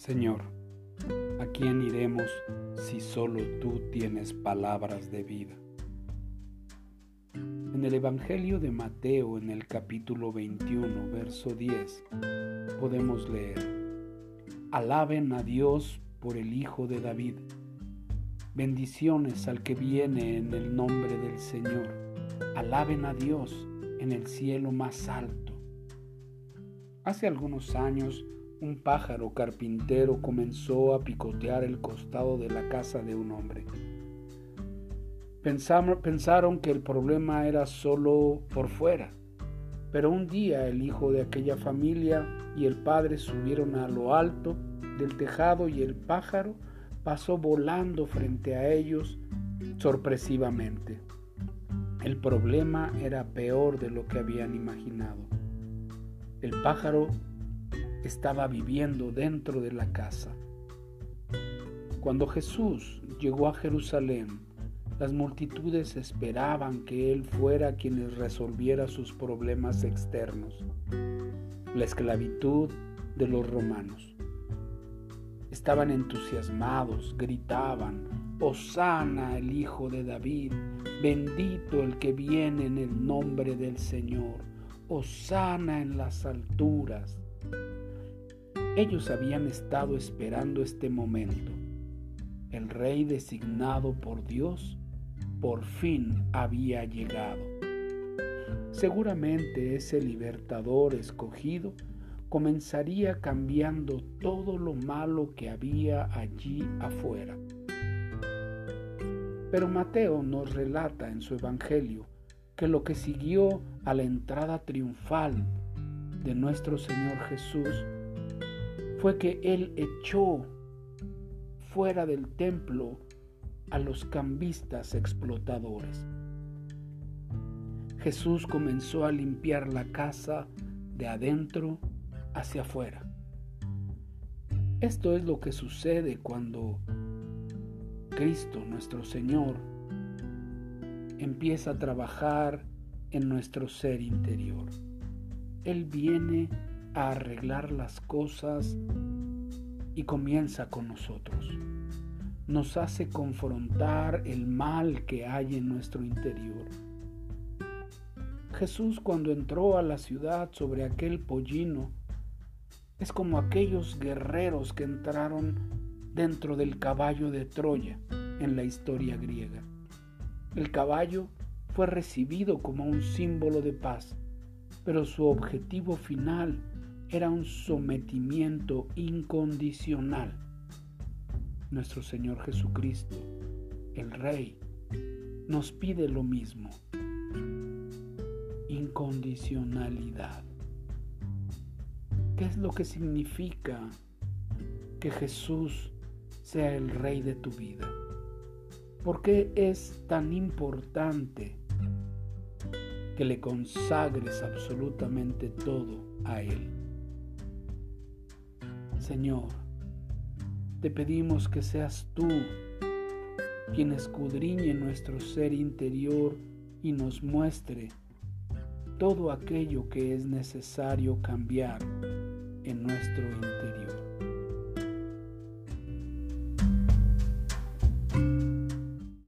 Señor, ¿a quién iremos si solo tú tienes palabras de vida? En el Evangelio de Mateo, en el capítulo 21, verso 10, podemos leer, Alaben a Dios por el Hijo de David. Bendiciones al que viene en el nombre del Señor. Alaben a Dios en el cielo más alto. Hace algunos años, un pájaro carpintero comenzó a picotear el costado de la casa de un hombre. Pensaron que el problema era solo por fuera, pero un día el hijo de aquella familia y el padre subieron a lo alto del tejado y el pájaro pasó volando frente a ellos sorpresivamente. El problema era peor de lo que habían imaginado. El pájaro estaba viviendo dentro de la casa. Cuando Jesús llegó a Jerusalén, las multitudes esperaban que Él fuera quien les resolviera sus problemas externos, la esclavitud de los romanos. Estaban entusiasmados, gritaban, Osana el Hijo de David, bendito el que viene en el nombre del Señor, Osana en las alturas. Ellos habían estado esperando este momento. El rey designado por Dios por fin había llegado. Seguramente ese libertador escogido comenzaría cambiando todo lo malo que había allí afuera. Pero Mateo nos relata en su Evangelio que lo que siguió a la entrada triunfal de nuestro Señor Jesús fue que Él echó fuera del templo a los cambistas explotadores. Jesús comenzó a limpiar la casa de adentro hacia afuera. Esto es lo que sucede cuando Cristo, nuestro Señor, empieza a trabajar en nuestro ser interior. Él viene a arreglar las cosas y comienza con nosotros. Nos hace confrontar el mal que hay en nuestro interior. Jesús cuando entró a la ciudad sobre aquel pollino es como aquellos guerreros que entraron dentro del caballo de Troya en la historia griega. El caballo fue recibido como un símbolo de paz, pero su objetivo final era un sometimiento incondicional. Nuestro Señor Jesucristo, el Rey, nos pide lo mismo, incondicionalidad. ¿Qué es lo que significa que Jesús sea el Rey de tu vida? ¿Por qué es tan importante que le consagres absolutamente todo a Él? Señor, te pedimos que seas tú quien escudriñe nuestro ser interior y nos muestre todo aquello que es necesario cambiar.